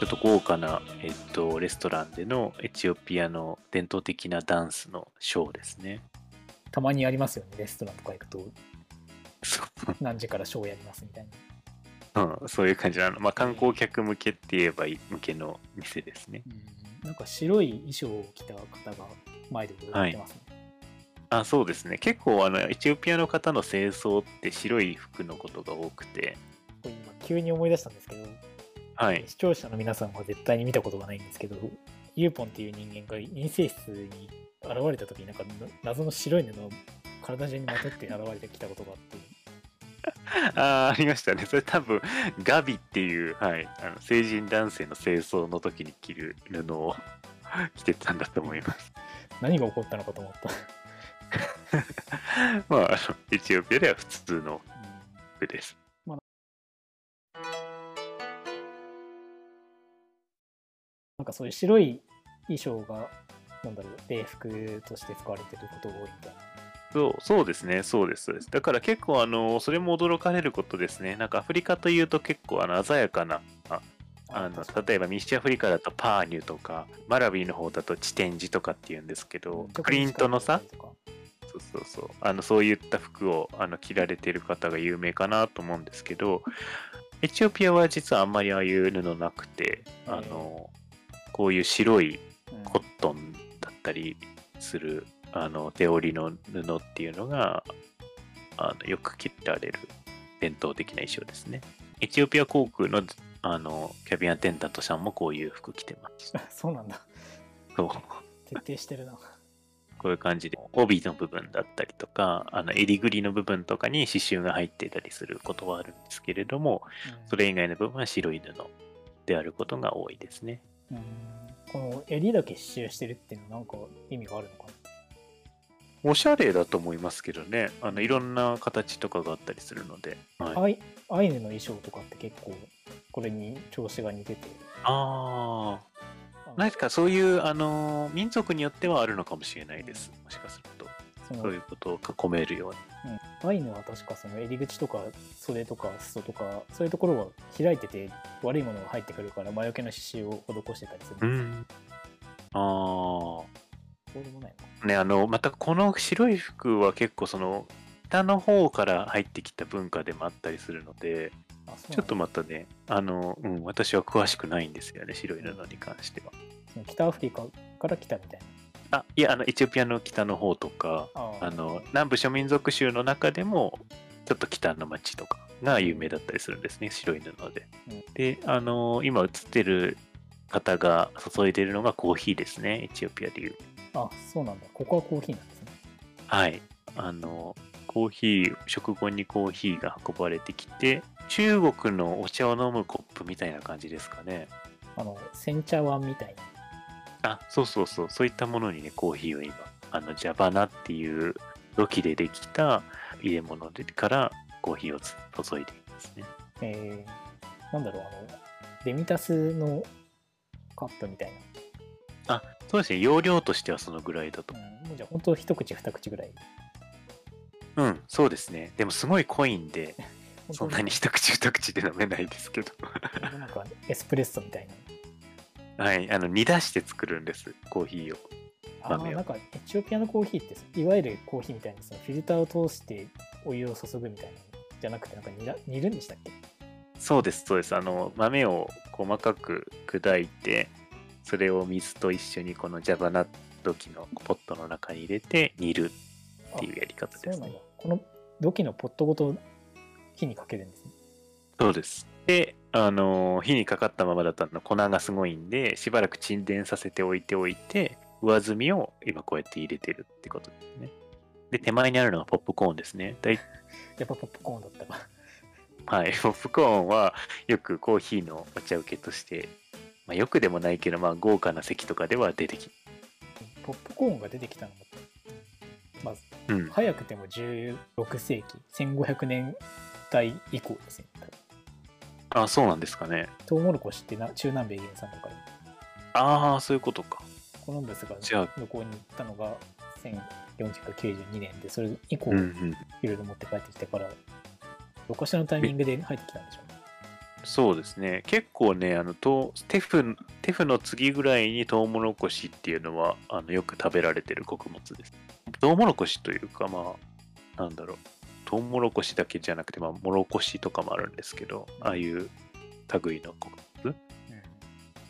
ちょっと豪華な、えっと、レストランでのエチオピアの伝統的なダンスのショーですね。たまにありますよね、レストランとか行くと、何時からショーやりますみたいな。うん、そういう感じなの。まあ、観光客向けって言えばいい向けの店ですね。うん、なんか白い衣装を着た方が前で踊ってますね。あそうですね。結構あの、エチオピアの方の清掃って白い服のことが多くて、今急に思い出したんですけど、はい。視聴者の皆さんは絶対に見たことがないんですけど、ユーポンっていう人間が陰性室に現れた時になんか謎の白い布を体中にまとって現れてきたことがあって、あーありましたね。それ多分、ガビっていう、はい、あの成人男性の清掃の時に着る布を 着てたんだと思います。何が起こったのかと思った。まあ、あのエチオピアでは普通の服です。なんかそういう白い衣装が、なんだろう、礼服として使われてることが多いみたいな。そうそうですね、そうです、そうです。だから結構、あの、それも驚かれることですね。なんかアフリカというと結構、あの、鮮やかな、ああの例えば西アフリカだとパーニュとか、マラビーの方だとチテンジとかっていうんですけど、プリントのさ、そうそうそう、あのそういった服をあの着られてる方が有名かなと思うんですけど、エチオピアは実はあんまりああいう布なくて、あの、こういう白いうんコットンだったりするあの手織りの布っていうのがあのよく着られる伝統的な衣装ですね。エチオピア航空のあのキャビンアテンダントさんもこういう服着てます。そうなんだ。そう徹底してるな。こういう感じで帯の部分だったりとかあの襟ぐりの部分とかに刺繍が入っていたりすることはあるんですけれどもうんそれ以外の部分は白い布であることが多いですね。うんこの襟だけ刺繍してるっていうのはなんか意味があるのかな？おしゃれだと思いますけどねあのいろんな形とかがあったりするので。はいアイアイヌの衣装とかって結構これに調子が似ててああ、何かそういう、あのー民族によってはあるのかもしれないです。もしかすると。そのそういうことを囲めるように。うんアイヌは確かその襟口とか袖とか裾とかそういうところは開いてて悪いものが入ってくるから魔除けの刺繍を施してたりするんですん。あそうでもないのあ。ね、あの、またこの白い服は結構その、北の方から入ってきた文化でもあったりするので、ちょっとまたね、あの、うん、私は詳しくないんですよね、白い布に関しては。北アフリカから来たみたいあ、いや、あの、エチオピアの北の方とか、あの、南部諸民族州の中でも、ちょっと北の町とかが有名だったりするんですね、白い布で。うんで、あの今映ってる方が注いでるのがコーヒーですね、エチオピアでいう。あそうなんだここはコーヒーなんですねはい。あの、コーヒー、食後にコーヒーが運ばれてきて、中国のお茶を飲むコップみたいな感じですかね。あの煎茶碗みたいなあ、そうそうそう、そういったものにね、コーヒーを今、あの、ジャバナっていう土器でできた入れ物でからコーヒーをつ注いでいますね。えー、なんだろうあのデミタスのカップみたいあ、そうですね、容量としてはそのぐらいだとな、。うん、じゃあ本当一口二口ぐらいうん、そうですね。でもすごい濃いんで、そんなに一口二口で飲めないですけど。なんかエスプレッソみたいなはい、あの、煮出して作るんです、コーヒーを。あなんかエチオピアのコーヒーっていわゆるコーヒーみたいにそのフィルターを通してお湯を注ぐみたいなのじゃなくてなんか煮ら煮るんでしたっけ？そうです、そうです。あの、豆を細かく砕いて、それを水と一緒にこのジャバナ土器のポットの中に入れて煮るっていうやり方ですね。この土器のポットごと火にかけるんですねそうです。で、あの、火にかかったままだと粉がすごいんで、しばらく沈殿させておいておいて、上澄みを今こうやって入れてるってことですね。で、手前にあるのがポップコーンですね。だいやっぱポップコーンだったかはい、ポップコーンはよくコーヒーのお茶受けとして、まあ、よくでもないけど、まあ、豪華な席とかでは出てきポップコーンが出てきたのも、まあ、うん。早くても16世紀1500年代以降ですねあ、そうなんですかね。トウモロコシってな中南米原産だからああ、そういうことか。コロンブスがじゃあ向こうに行ったのが1492年でそれ以降うんうん。いろいろ持って帰ってきてからどっかしらのタイミングで入ってきたんでしょうねそうですね。結構ね、あのとテフテフの次ぐらいにトウモロコシっていうのはあのよく食べられてる穀物です。トウモロコシというか、まあ、なんだろう。トウモロコシだけじゃなくて、まあ、モロコシとかもあるんですけど、ああいう類の穀物。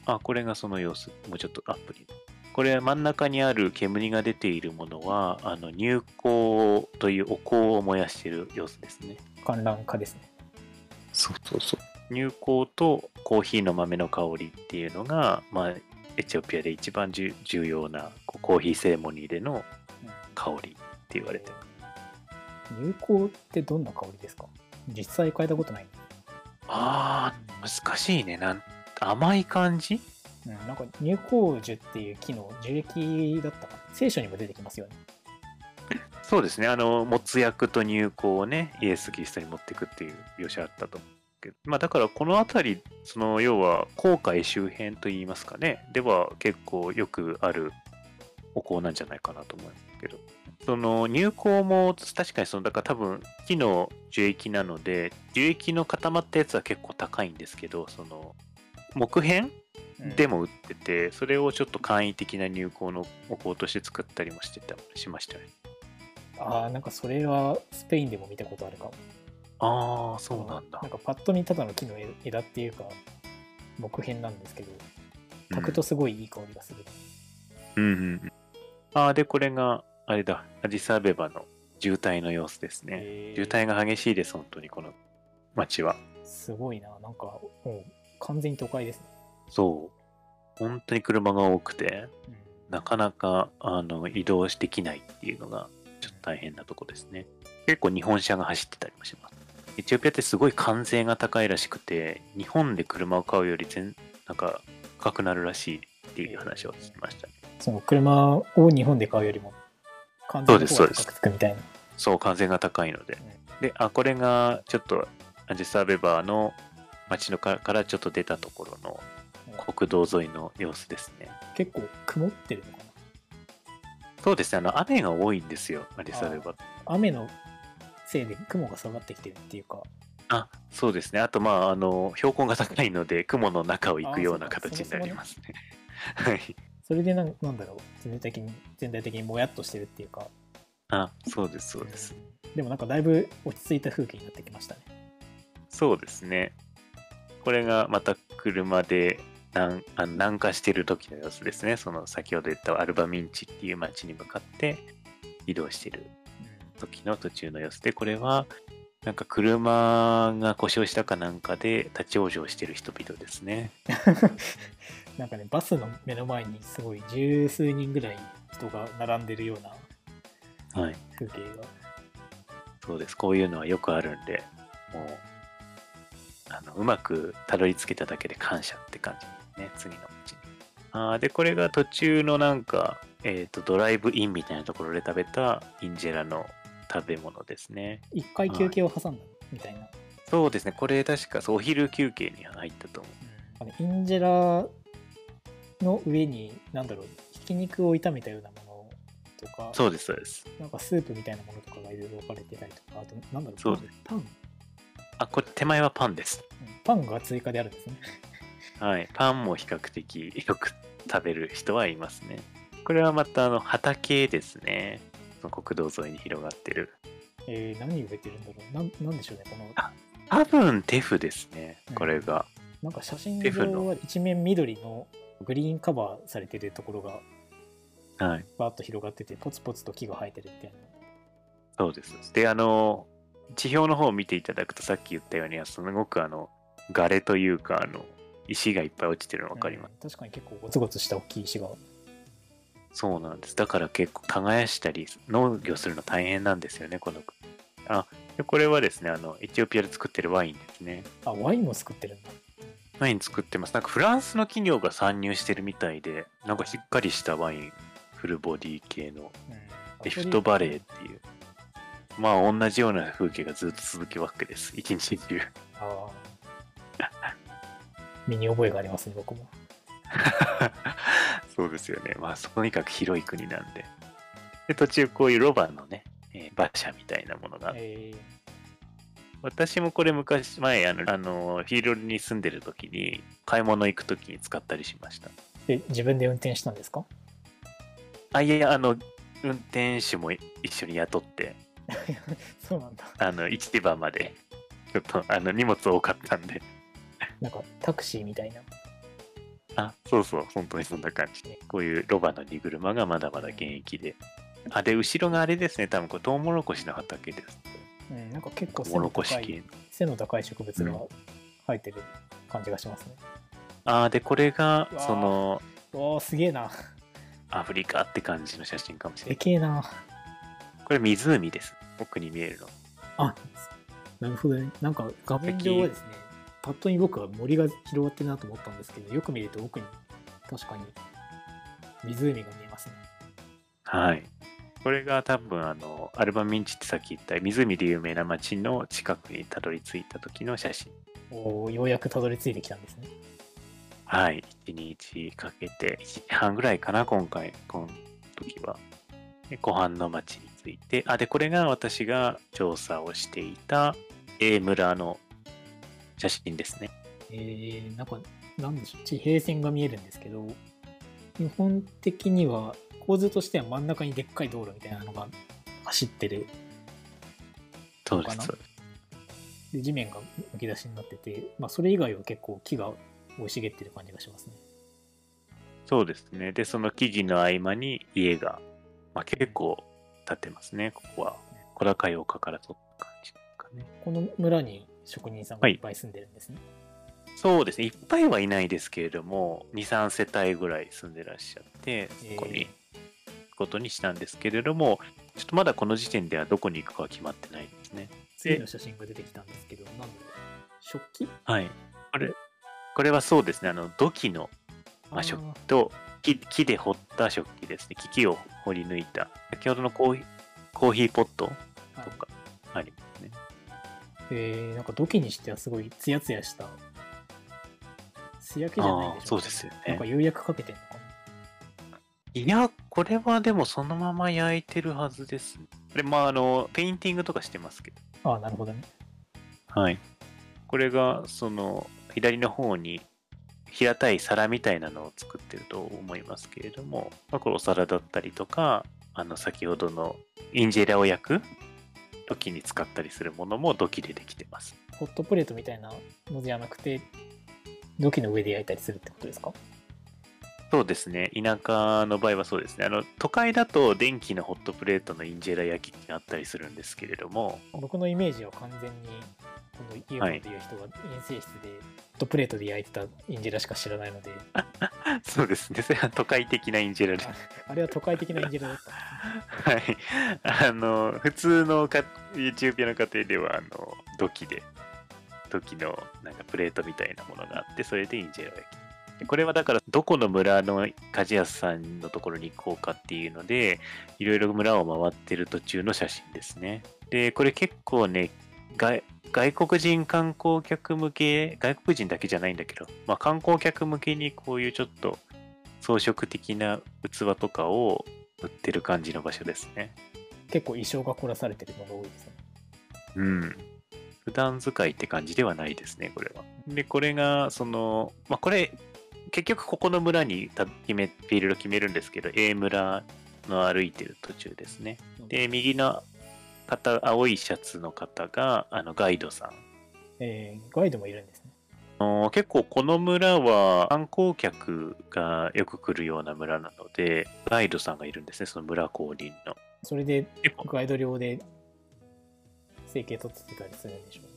あ、これがその様子。もうちょっとアップに。これ真ん中にある煙が出ているものは、あの乳香というお香を燃やしている様子ですね。観覧化ですね。そうそうそう。乳香とコーヒーの豆の香りっていうのが、まあ、エチオピアで一番重要なこうコーヒーセレモニーでの香りって言われてる。乳香ってどんな香りですか？実際変えたことない。ああ、難しいね。なん甘い感じ？うん、なんか乳香樹っていう木の樹液だったかな。聖書にも出てきますよね。そうですね。あの、持つ薬と乳香をね、イエス・キリストに持っていくっていう描写あったと思うけど。まあだからこの辺り、その要は航海周辺といいますかね。では結構よくあるお香なんじゃないかなと思うんですけど。その乳香も確かにそのだから多分木の樹液なので樹液の固まったやつは結構高いんですけどその木片でも売ってて、それをちょっと簡易的な入香のお香として作ったりもしてたしましたね。ああ、なんかそれはスペインでも見たことあるかも。ああ、そうなんだなん。かパッと見ただの木の枝っていうか、木片なんですけど、炊くとすごいいい香りがする。うんうんうん。ああ、で、これが、あれだ、アディサアベバの渋滞の様子ですね。渋滞が激しいです、本当に、この街は。すごいな。なんかもう完全に都会ですね。そう。本当に車が多くて、うんなかなかあの移動できないっていうのがちょっと大変なとこですね。結構日本車が走ってたりもします。エチオピアってすごい関税が高いらしくて、日本で車を買うより全なんか高くなるらしいっていう話を聞きましたね。その車を日本で買うよりも、完全に高くつくみたいな。そう、関税が高いので。で、あ、これがちょっとアジェスアベバーの街のかからちょっと出たところの国道沿いの様子ですね。結構曇ってるのかな。そうですね、あの雨が多いんですよ、アディスアベバー。雨のせいで雲が下がってきてるっていうか、あ、そうですね。あと、まあ、あの、標高が高いので、雲の中を行くような形になりますね。はい。それでなんなんだろう全体的に、全体的にもやっとしてるっていうか、あ、そうです、そうです。でもなんかだいぶ落ち着いた風景になってきましたね。そうですね。これがまた車で南あの南下してる時の様子ですね。その先ほど言ったアルバミンチっていう街に向かって移動してる時の途中の様子で、これはなんか車が故障したかなんかで立ち往生してる人々ですね。なんかね、バスの目の前にすごい十数人ぐらい人が並んでるようなはい。風景が。そうです。こういうのはよくあるんで、もう、あのうまくたどり着けただけで感謝って感じですね。次のうちに。あーで、これが途中のなんか、えっ、と、ドライブインみたいなところで食べたインジェラの食べ物ですね。一回休憩を挟んだみたいな。そうですね。これ確かそうお昼休憩に入ったと思う。あのインジェラの上に、なんだろう、ひき肉を炒めたようなものとか、そうです、そうです。なんかスープみたいなものとかがいろいろ置かれてたりとか、あと、なんだろう、そうパン、うんあ、これ手前はパンです。パンが追加であるんですね。はい。パンも比較的よく食べる人はいますね。これはまたあの畑ですね。その国道沿いに広がってる。えー、何植えてるんだろうなんなんでしょうね、この、あ多分テフですねうん。これが。なんか写真上は一面緑のグリーンカバーされてるところがはい。バーッと広がってて、ポツポツと木が生えてるみたいな。そうです。で、あの、地表の方を見ていただくと、さっき言ったように、すごくあの、ガレというか、あの、石がいっぱい落ちてるの分かります。うん確かに結構ゴツゴツした大きい石が。そうなんです。だから結構耕したり、農業するの大変なんですよね、この国。あ、でこれはですね、あの、エチオピアで作ってるワインですね。あ、ワインも作ってるんだ。ワイン作ってます。なんかフランスの企業が参入してるみたいで、なんかしっかりしたワイン、フルボディ系のうんリフトバレーっていう。まあ同じような風景がずっと続くわけです。一日中。ああ。身に覚えがありますね、僕も。そうですよね。まあとにかく広い国なんで。で、途中こういうロバのね、えー馬車みたいなものが私もこれ昔、前、あの、あのフィールドに住んでる時に、買い物行く時に使ったりしました。で、自分で運転したんですか？あ、いやいや、あの、運転手も一緒に雇って、そうなんだ。あの、市場まで、ちょっと、あの、荷物多かったんで。なんかタクシーみたいな。あ、そうそう、本当にそんな感じで。こういうロバの荷車がまだまだ現役で。あ、で、後ろがあれですね、多分これ、トウモロコシの畑です。うん、なんか結構背の高い。背の高い植物が生えてる感じがしますね。あーで、これがその、おー、すげえな。アフリカって感じの写真かもしれない。でけえな。これ湖です。奥に見えるの。あ、なるほどね。なんか画面上はですね、パッと見僕は森が広がってるなと思ったんですけど、よく見ると奥に確かに湖が見えますね。はい。これが多分、あの、アルバミンチってさっき言った湖で有名な町の近くにたどり着いた時の写真。おーようやくたどり着いてきたんですね。はい。1日かけて、1時半ぐらいかな、今回、この時は。で湖畔の町について。あ、で、これが私が調査をしていた A 村の写真ですね。えー、なんか、なんでしょう、地平線が見えるんですけど、基本的には構図としては真ん中にでっかい道路みたいなのが走ってるそうです。ですで地面がむき出しになってて、まあ、それ以外は結構木が生い茂ってる感じがしますね。そうですね。で、その木々の合間に家が、まあ、結構建ってますね、ここは。小高い丘から撮った感じですかね。この村に職人さんがいっぱい住んでるんですね。そうですね。いっぱいはいないですけれども、2、3世帯ぐらい住んでらっしゃって、そこにことにしたんですけれども、ちょっとまだこの時点ではどこに行くかは決まってないんですね。次の写真が出てきたんですけど、なんだろう食器？はい。これ、これはそうですね。あの、土器の、まあ、食器と木、木で掘った食器ですね。木を掘り抜いた。先ほどのコーヒーコーヒーポットはいとかありますね。えー、なんか土器にしてはすごいツヤツヤした素焼きじゃないでしょあーそうですよねなんか釉薬かけてんのかいや、これはでもそのまま焼いてるはずですね。これ、まあ、あの、ペインティングとかしてますけど。ああなるほどねはい。これが、その、左の方に平たい皿みたいなのを作ってると思いますけれども、まあ、これお皿だったりとか、あの、先ほどのインジェラを焼く時に使ったりするものも土器でできてます。ホットプレートみたいなのじゃなくて土器の上で焼いたりするってことですか？そうですね。田舎の場合はそうですね。あの、都会だと電気のホットプレートのインジェラ焼きってあったりするんですけれども、僕のイメージは完全にこのイエという人が遠征室でホットプレートで焼いてたインジェラしか知らないのでそうですね。それは都会的なインジェラです。ああれは都会的なインジェラだったはい。あの、普通のかエチオピアの家庭では、あの、土器で、土器のなんかプレートみたいなものがあって、それでインジェラ焼き。でこれはだから、どこの村の鍛冶屋さんのところに行こうかっていうので、いろいろ村を回ってる途中の写真ですね。で、これ結構ね、外外国人観光客向け、外国人だけじゃないんだけど、まあ、観光客向けにこういうちょっと装飾的な器とかを売ってる感じの場所ですね。結構衣装が凝らされてるのが多いですねうん。普段使いって感じではないですね、これは。で、これが、その、まあ、これ、結局ここの村にた決め、フィールド決めるんですけど、A 村の歩いてる途中ですね。で、右の方、青いシャツの方が、あの、ガイドさん。えーガイドもいるんですねあの結構この村は観光客がよく来るような村なので、ガイドさんがいるんですね、その村公認の。それで結構ガイド料で生計取ってたりするんでしょう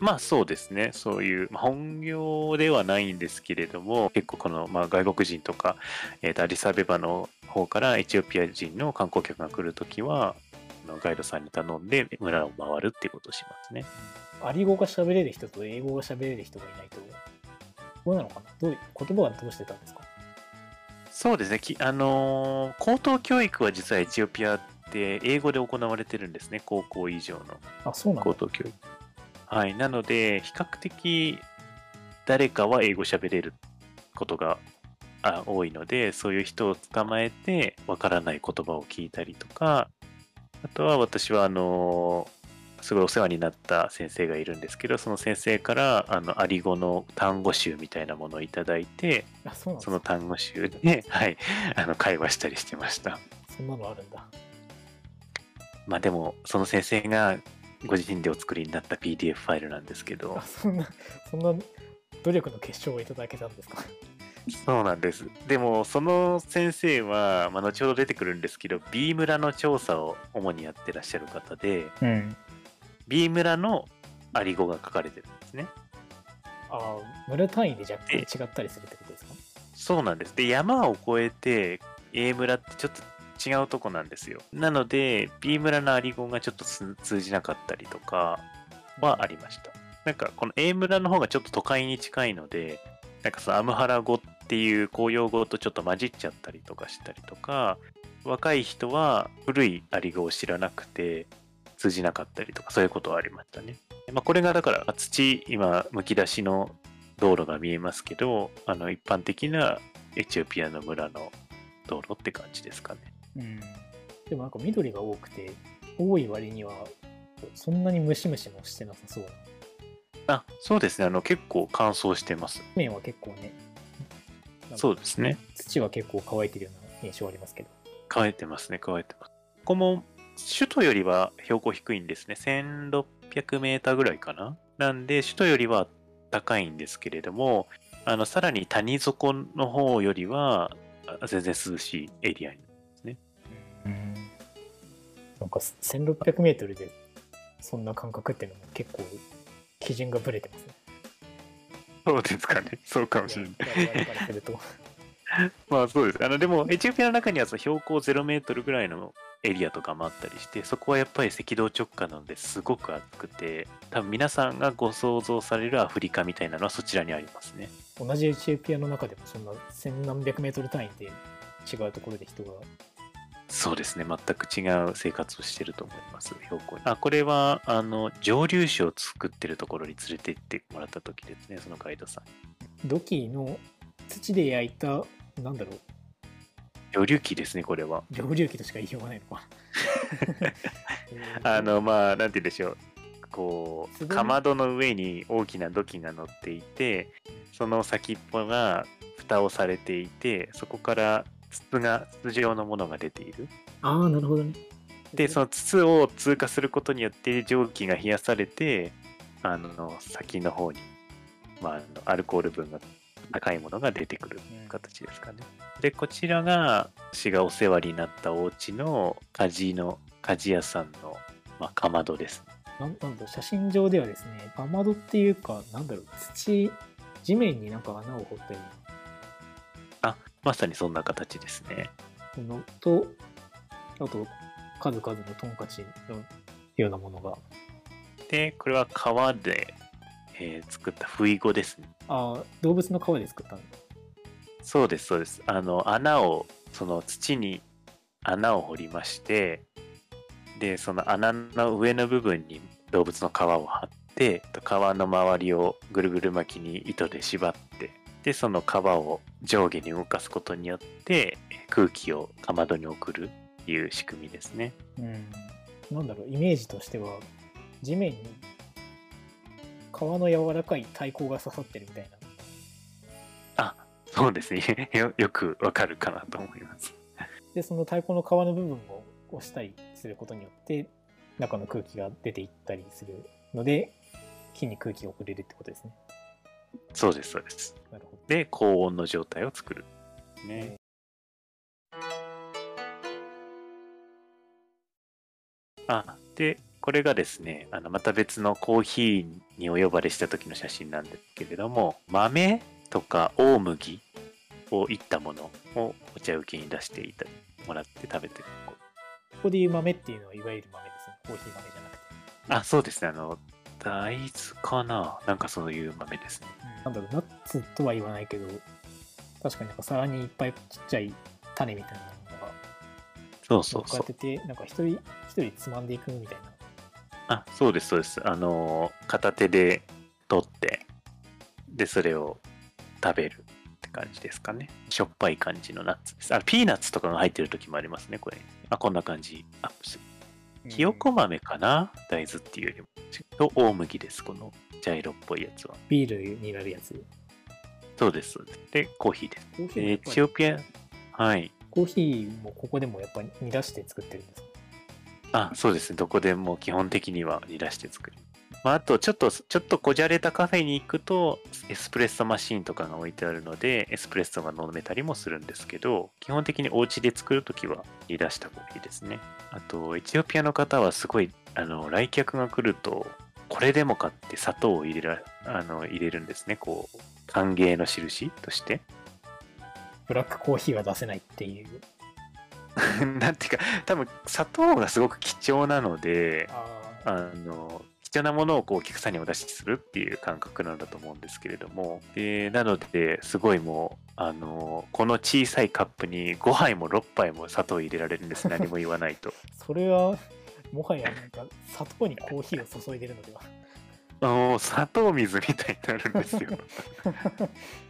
まあそうですね、そういう、まあ本業ではないんですけれども、結構この、まあ、外国人とか、えーとアディサベバの方からエチオピア人の観光客が来るときは、あのガイドさんに頼んで村を回るっていうことをしますね。アリ語が喋れる人と英語が喋れる人がいないとどうなのかな？どう言葉はどうしてたんですか？そうですね、きあのー高等教育は実はエチオピアって英語で行われてるんですね、高校以上の。あそうな高等教育。はい。なので、比較的誰かは英語喋れることがあ多いので、そういう人を捕まえて、わからない言葉を聞いたりとか、あとは私は、あの、すごいお世話になった先生がいるんですけど、その先生から、あの、アリ語の単語集みたいなものをいただいて、あ、そその単語集で、はい、あの、会話したりしてました。そんなのあるんだ。まあでも、その先生がご自身でお作りになった PDF ファイルなんですけどあ、、そんな、そんな努力の結晶をいただけたんですか？そうなんです。でも、その先生は、まあ、後ほど出てくるんですけど、B 村の調査を主にやってらっしゃる方で、うん。B 村のアリ語が書かれてるんですね。ああ、村単位で若干違ったりするってことですか？そうなんです。で、山を越えて A 村ってちょっと違うとこなんですよ。なので、B 村のアリ語がちょっと通じなかったりとかはありました。なんか、この A 村の方がちょっと都会に近いので、なんかそのアムハラ語っていう公用語とちょっと混じっちゃったりとかしたりとか、若い人は古いアリ語を知らなくて通じなかったりとか、そういうことはありましたね。まあ、これがだから土、今、むき出しの道路が見えますけど、あの一般的なエチオピアの村の道路って感じですかね。うん。でもなんか緑が多くて、多い割には、そんなにムシムシもしてなさそうな。あ、そうですね。あの結構乾燥してます。面は結構ね、そうですね。土は結構乾いてるような印象ありますけど。乾いてますね、乾いてます。ここも首都よりは標高低いんですね。1600メーターぐらいかな。なんで、首都よりは高いんですけれども、あの、さらに谷底の方よりはあ全然涼しいエリアに。うん。なんか1600メートルでそんな感覚っていうのも結構基準がブレてますね。そうですかね。そうかもしれない。まあそうです。あの、でも、エチオピアの中にはその標高0メートルぐらいのエリアとかもあったりして、そこはやっぱり赤道直下なのですごく暑くて、多分皆さんがご想像されるアフリカみたいなのはそちらにありますね。同じエチオピアの中でもそんな千何百メートル単位で違うところで人がそうですね。全く違う生活をしてると思います。標高に。あ、これは、あの、蒸留酒を作ってるところに連れて行ってもらった時ですね、そのガイドさん。土器の土で焼いたなんだろう蒸留機ですね、これは。蒸留機としか言いようがないのかな あの、まあ、なんて言うんでしょう。こう、かまどの上に大きな土器が乗っていて、その先っぽが蓋をされていて、そこから筒が、筒状のものが出ている。ああなるほどねで、その筒を通過することによって蒸気が冷やされて、あの、先の方に、まあ、アルコール分が高いものが出てくる形ですかね。で、こちらが、私がお世話になったお家の鍛冶の、鍛冶屋さんの、まあ、かまどです。なんなんだ写真上ではですねかまどっていうかなんだろう土地面になんか穴を掘ったりまさにそんな形ですね。のとあと数々のトンカチのようなものがで、これは革で、えー作った不意語ですね。ああ動物の皮で作ったの？そうです、そうです。あの、穴を、その土に穴を掘りまして、で、その穴の上の部分に動物の皮を貼って、皮の周りをぐるぐる巻きに糸で縛って、で、その皮を上下に動かすことによって、空気をかまどに送るっていう仕組みですね。うんなんだろうイメージとしては地面に皮の柔らかい太鼓が刺さってるみたいなあ、そうですね。よよくわかるかなと思います。でその太鼓の皮の部分を押したりすることによって中の空気が出ていったりするので木に空気が送れるってことですねそうです、そうです。なるほどで、高温の状態を作る。ね。あ、で、これがですね、あのまた別のコーヒーにお呼ばれした時の写真なんですけれども、豆とか大麦をいったものをお茶受けに出していたもらって食べてる。ここでいう豆っていうのはいわゆる豆ですねコーヒー豆じゃなくて、あ、そうですね。あの、大豆かな？なんかそういう豆ですね。なんだろうナッツとは言わないけど確かになんか皿にいっぱいちっちゃい種みたいなのがそうそうそう乗って。てなんか一人一人つまんでいくみたいなあ、そうです、そうです。あのー、片手で取って、で、それを食べるって感じですかね。しょっぱい感じのナッツです。あ、ピーナッツとかが入ってる時もありますね、これ。あ、こんな感じ。アップする。ひよこ豆かな？大豆っていうよりも。と大麦です、この茶色っぽいやつは。ビールになるやつ？そうです。でコーヒーです。コーヒーエチオピア、はい。コーヒーもここでもやっぱり煮出して作ってるんですか？あ、そうですね。どこでも基本的には煮出して作る。まあ、あと、ちょっと、ちょっとこじゃれたカフェに行くと、エスプレッソマシーンとかが置いてあるので、エスプレッソが飲めたりもするんですけど、基本的にお家で作るときは煮出したコーヒーですね。あと、エチオピアの方はすごい、あの、来客が来ると、これでもかって砂糖を入れらあの入れるんですね。こう、歓迎の印として。ブラックコーヒーは出せないっていう。なんていうか、多分砂糖がすごく貴重なので、ああの貴重なものをこうお客さんにお出しするっていう感覚なんだと思うんですけれどもでなのですごいもうあのこの小さいカップに5杯も6杯も砂糖入れられるんです。何も言わないと。それは、もはやなんか砂糖にコーヒーを注いでるのでは。もう砂糖水みたいになるんですよ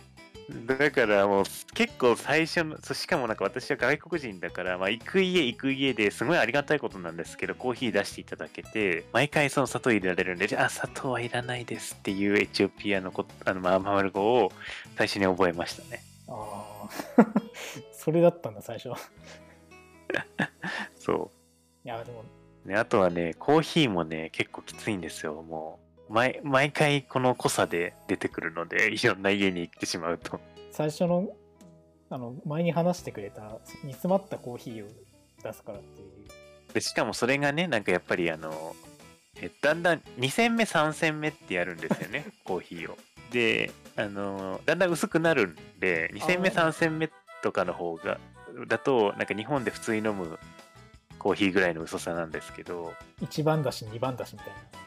だからもう結構最初のそうしかもなんか私は外国人だから、まあ、行く家行く家ですごいありがたいことなんですけどコーヒー出していただけて毎回その砂糖入れられるんであ砂糖はいらないですっていうエチオピアのこあのマーマル語を最初に覚えましたねああ。それだったんだ、最初。そいや、でも、う、ね、あとはねコーヒーもね結構きついんですよもう毎毎回この濃さで出てくるので いろんな家に行ってしまうと最初の、あの、前に話してくれた、煮詰まったコーヒーを出すからっていう。でしかもそれがねなんかやっぱりあのえだんだん2戦目3戦目ってやるんですよね コーヒーをであのだんだん薄くなるんで2戦目あー3戦目とかの方がだとなんか日本で普通に飲むコーヒーぐらいの薄さなんですけど1番だし、2番だしみたいな。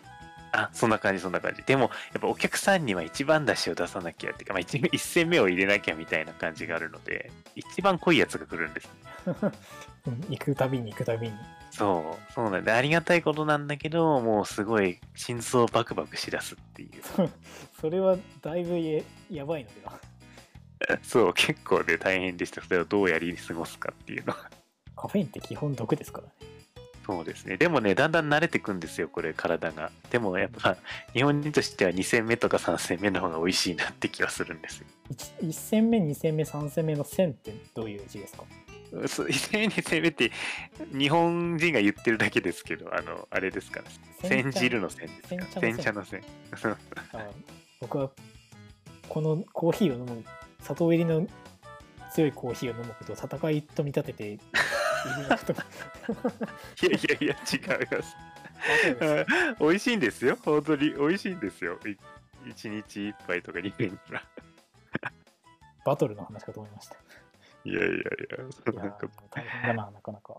あそんな感じそんな感じでもやっぱお客さんには一番だしを出さなきゃっていうか、まあ、1, 一戦目を入れなきゃみたいな感じがあるので一番濃いやつが来るんですうん 行くたびに行くたびに。そう、そうなんで、ありがたいことなんだけど、もうすごい心臓バクバクしだすっていう。それはだいぶややばいのでは。そう、結構ね、大変でした。それをどうやり過ごすかっていうのは。カフェインって基本毒ですからね。そうですね。でもね、だんだん慣れてくんですよ、これ、体が。でもやっぱ、日本人としては2戦目とか3戦目の方が美味しいなって気はするんですよ。1, 戦目、2戦目、3戦目の戦ってどういう字ですか？そう1戦目、2戦目って、日本人が言ってるだけですけど、あの、あれですから、煎じるの線ですか。煎茶の線。あ僕はこのコーヒーを飲む砂糖入りの強いコーヒーを飲むことを戦いと見立てていやいやいや、違います。美味しいんですよ。本当に美味しいんですよ。い一日一杯とか二杯ぐらい。バトルの話かと思いました。いやいやいや、いやーなんか大変だな、なかなか。